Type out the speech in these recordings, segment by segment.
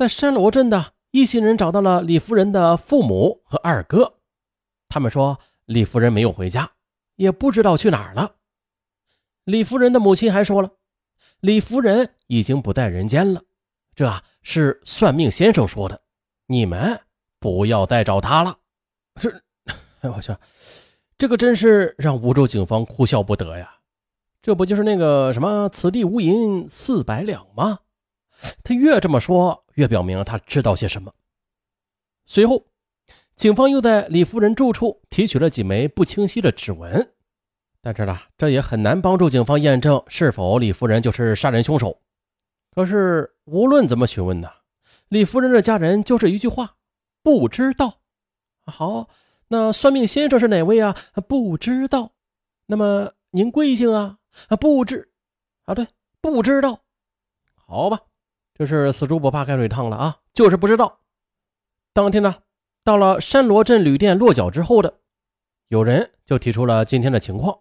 在山罗镇的一行人找到了李夫人的父母和二哥，他们说李夫人没有回家，也不知道去哪儿了。李夫人的母亲还说了，李夫人已经不在人间了，这是算命先生说的，你们不要再找她了。这，哎我去，这个真是让梧州警方哭笑不得呀！这不就是那个什么“此地无银四百两”吗？他越这么说，越表明他知道些什么。随后，警方又在李夫人住处提取了几枚不清晰的指纹，但是呢，这也很难帮助警方验证是否李夫人就是杀人凶手。可是无论怎么询问呢，李夫人的家人就是一句话：不知道。好，那算命先生是哪位啊？不知道。那么您贵姓啊？不知。啊，对，不知道。好吧。就是死猪不怕开水烫了啊！就是不知道。当天呢，到了山罗镇旅店落脚之后的，有人就提出了今天的情况。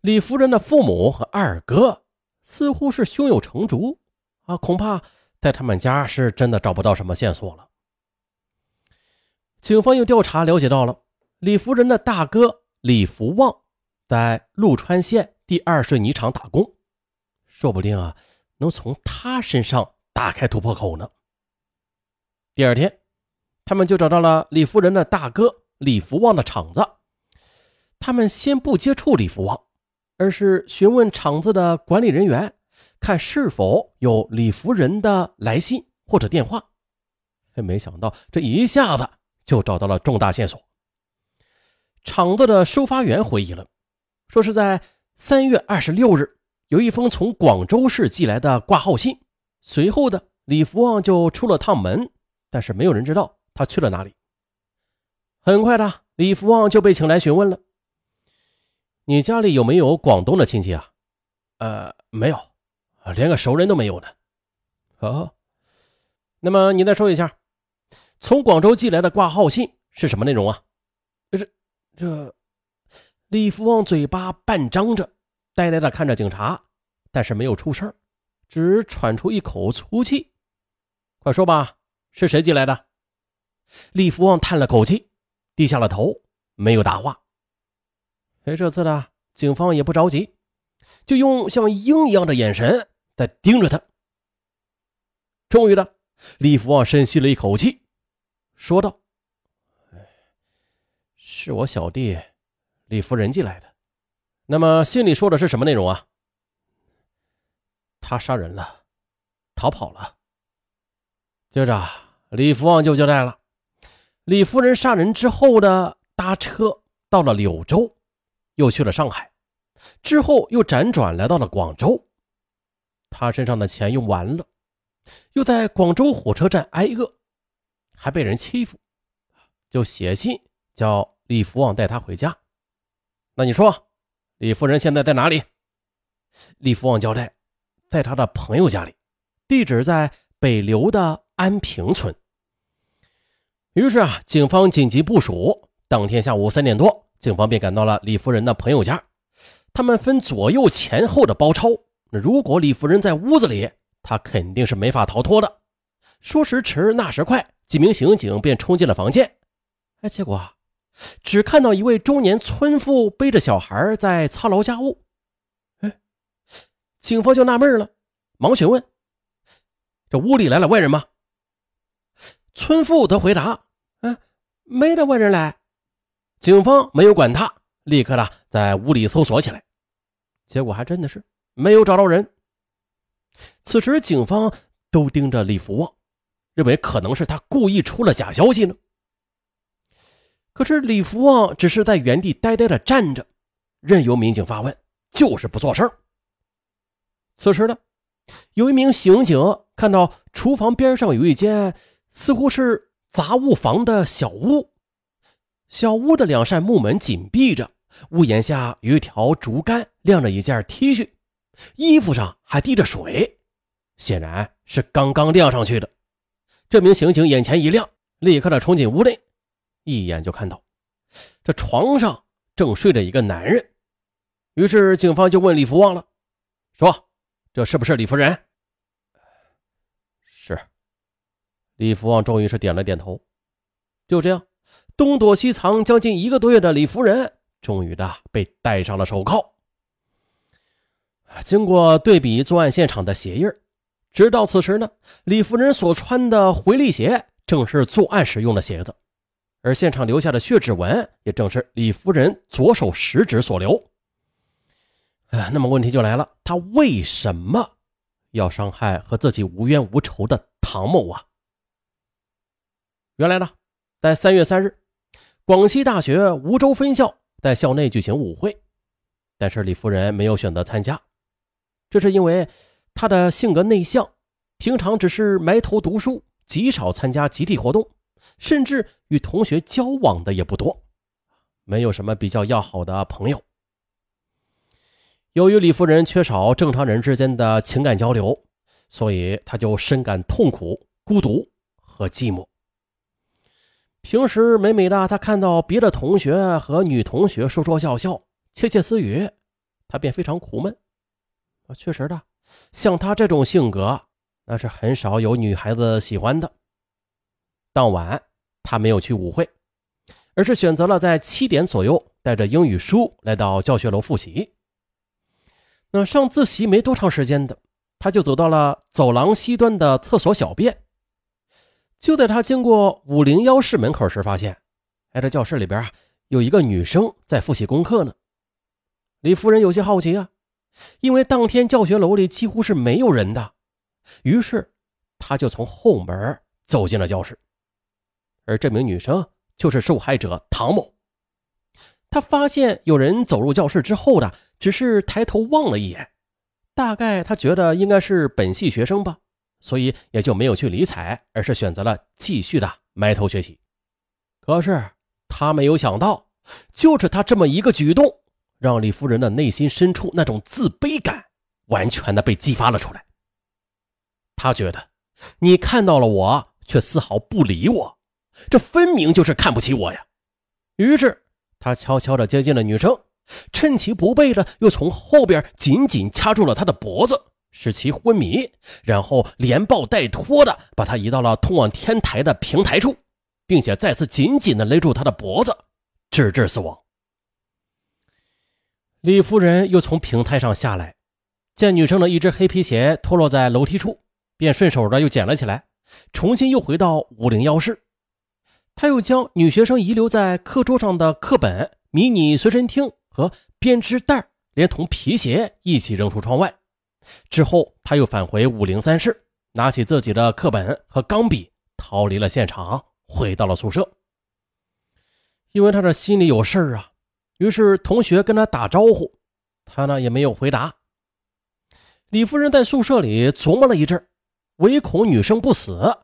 李夫人的父母和二哥似乎是胸有成竹啊，恐怕在他们家是真的找不到什么线索了。警方又调查了解到了，李夫人的大哥李福旺在陆川县第二水泥厂打工，说不定啊。能从他身上打开突破口呢。第二天，他们就找到了李夫人的大哥李福旺的厂子。他们先不接触李福旺，而是询问厂子的管理人员，看是否有李夫人的来信或者电话。没想到这一下子就找到了重大线索。厂子的收发员回忆了，说是在三月二十六日。有一封从广州市寄来的挂号信，随后的李福旺就出了趟门，但是没有人知道他去了哪里。很快的，李福旺就被请来询问了：“你家里有没有广东的亲戚啊？”“呃，没有，连个熟人都没有呢。”“哦，那么你再说一下，从广州寄来的挂号信是什么内容啊？”“这……这……”李福旺嘴巴半张着。呆呆的看着警察，但是没有出声，只喘出一口粗气。快说吧，是谁寄来的？李福旺叹了口气，低下了头，没有答话。哎，这次呢，警方也不着急，就用像鹰一样的眼神在盯着他。终于的，李福旺深吸了一口气，说道：“是我小弟李夫人寄来的。”那么信里说的是什么内容啊？他杀人了，逃跑了。接着，李福旺就交代了：李夫人杀人之后的搭车到了柳州，又去了上海，之后又辗转来到了广州。他身上的钱用完了，又在广州火车站挨饿，还被人欺负，就写信叫李福旺带他回家。那你说？李夫人现在在哪里？李福旺交代，在他的朋友家里，地址在北流的安平村。于是啊，警方紧急部署，当天下午三点多，警方便赶到了李夫人的朋友家。他们分左右前后的包抄，如果李夫人在屋子里，他肯定是没法逃脱的。说时迟，那时快，几名刑警便冲进了房间。哎，结果。只看到一位中年村妇背着小孩在操劳家务，警方就纳闷了，忙询问：“这屋里来了外人吗？”村妇则回答：“嗯，没的外人来。”警方没有管他，立刻的在屋里搜索起来，结果还真的是没有找到人。此时，警方都盯着李福旺，认为可能是他故意出了假消息呢。可是李福旺只是在原地呆呆的站着，任由民警发问，就是不做声。此时呢，有一名刑警看到厨房边上有一间似乎是杂物房的小屋，小屋的两扇木门紧闭着，屋檐下有一条竹竿晾着一件 T 恤，衣服上还滴着水，显然是刚刚晾上去的。这名刑警眼前一亮，立刻的冲进屋内。一眼就看到，这床上正睡着一个男人。于是警方就问李福旺了：“说，这是不是李夫人？”“是，李福旺终于是点了点头。就这样，东躲西藏将近一个多月的李夫人，终于的被戴上了手铐。经过对比作案现场的鞋印直到此时呢，李夫人所穿的回力鞋正是作案时用的鞋子，而现场留下的血指纹也正是李夫人左手食指所留。哎，那么问题就来了，他为什么要伤害和自己无冤无仇的唐某啊？原来呢，在三月三日，广西大学梧州分校在校内举行舞会，但是李夫人没有选择参加。这是因为她的性格内向，平常只是埋头读书，极少参加集体活动，甚至与同学交往的也不多，没有什么比较要好的朋友。由于李夫人缺少正常人之间的情感交流，所以她就深感痛苦、孤独和寂寞。平时每每的他看到别的同学和女同学说说笑笑、窃窃私语，他便非常苦闷。啊，确实的，像他这种性格，那是很少有女孩子喜欢的。当晚，他没有去舞会，而是选择了在七点左右带着英语书来到教学楼复习。那上自习没多长时间的，他就走到了走廊西端的厕所小便。就在他经过五零幺室门口时，发现，哎，这教室里边啊，有一个女生在复习功课呢。李夫人有些好奇啊。因为当天教学楼里几乎是没有人的，于是他就从后门走进了教室。而这名女生就是受害者唐某。他发现有人走入教室之后的，只是抬头望了一眼，大概他觉得应该是本系学生吧，所以也就没有去理睬，而是选择了继续的埋头学习。可是他没有想到，就是他这么一个举动。让李夫人的内心深处那种自卑感完全的被激发了出来。他觉得你看到了我，却丝毫不理我，这分明就是看不起我呀。于是他悄悄的接近了女生，趁其不备的又从后边紧紧掐住了她的脖子，使其昏迷，然后连抱带拖的把她移到了通往天台的平台处，并且再次紧紧的勒住她的脖子，直至死亡。李夫人又从平台上下来，见女生的一只黑皮鞋脱落在楼梯处，便顺手的又捡了起来，重新又回到五零幺室。他又将女学生遗留在课桌上的课本、迷你随身听和编织袋，连同皮鞋一起扔出窗外。之后，他又返回五零三室，拿起自己的课本和钢笔，逃离了现场，回到了宿舍。因为他这心里有事儿啊。于是同学跟他打招呼，他呢也没有回答。李夫人在宿舍里琢磨了一阵，唯恐女生不死，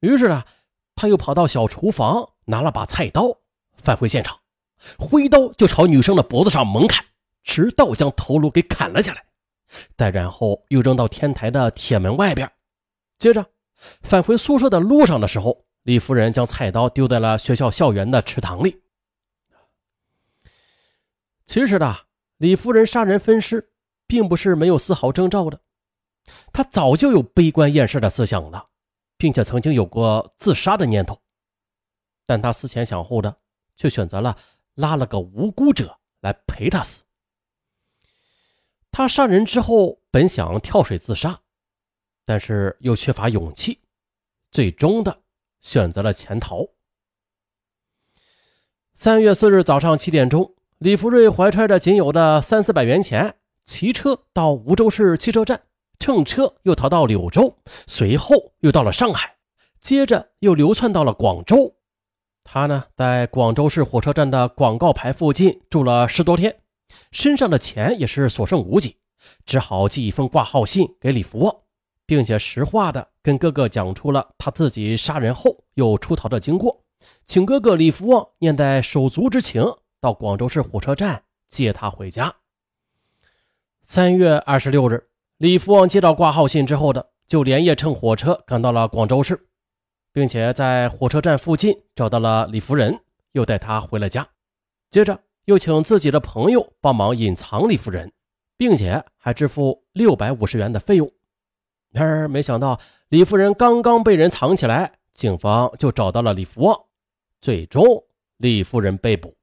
于是呢，他又跑到小厨房拿了把菜刀，返回现场，挥刀就朝女生的脖子上猛砍，直到将头颅给砍了下来。再然后又扔到天台的铁门外边。接着返回宿舍的路上的时候，李夫人将菜刀丢在了学校校园的池塘里。其实呢，李夫人杀人分尸，并不是没有丝毫征兆的。她早就有悲观厌世的思想了，并且曾经有过自杀的念头。但他思前想后的，却选择了拉了个无辜者来陪他死。他杀人之后，本想跳水自杀，但是又缺乏勇气，最终的选择了潜逃。三月四日早上七点钟。李福瑞怀揣着仅有的三四百元钱，骑车到梧州市汽车站，乘车又逃到柳州，随后又到了上海，接着又流窜到了广州。他呢，在广州市火车站的广告牌附近住了十多天，身上的钱也是所剩无几，只好寄一封挂号信给李福旺，并且实话的跟哥哥讲出了他自己杀人后又出逃的经过，请哥哥李福旺念在手足之情。到广州市火车站接他回家。三月二十六日，李福旺接到挂号信之后的，就连夜乘火车赶到了广州市，并且在火车站附近找到了李夫人，又带她回了家。接着又请自己的朋友帮忙隐藏李夫人，并且还支付六百五十元的费用。然而没想到，李夫人刚刚被人藏起来，警方就找到了李福旺，最终李夫人被捕。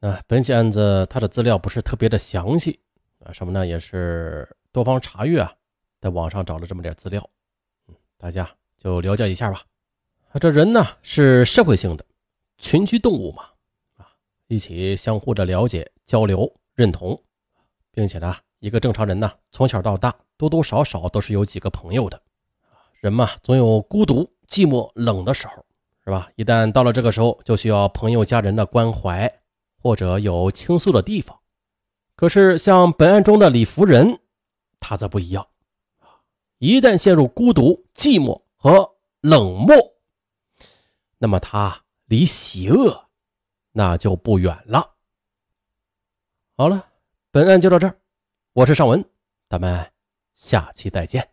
那本起案子他的资料不是特别的详细啊，什么呢？也是多方查阅啊，在网上找了这么点资料，大家就了解一下吧。这人呢是社会性的群居动物嘛，啊，一起相互的了解、交流、认同，并且呢，一个正常人呢，从小到大多多少少都是有几个朋友的。人嘛，总有孤独、寂寞、冷的时候，是吧？一旦到了这个时候，就需要朋友、家人的关怀。或者有倾诉的地方，可是像本案中的李福仁，他则不一样一旦陷入孤独、寂寞和冷漠，那么他离邪恶那就不远了。好了，本案就到这儿，我是尚文，咱们下期再见。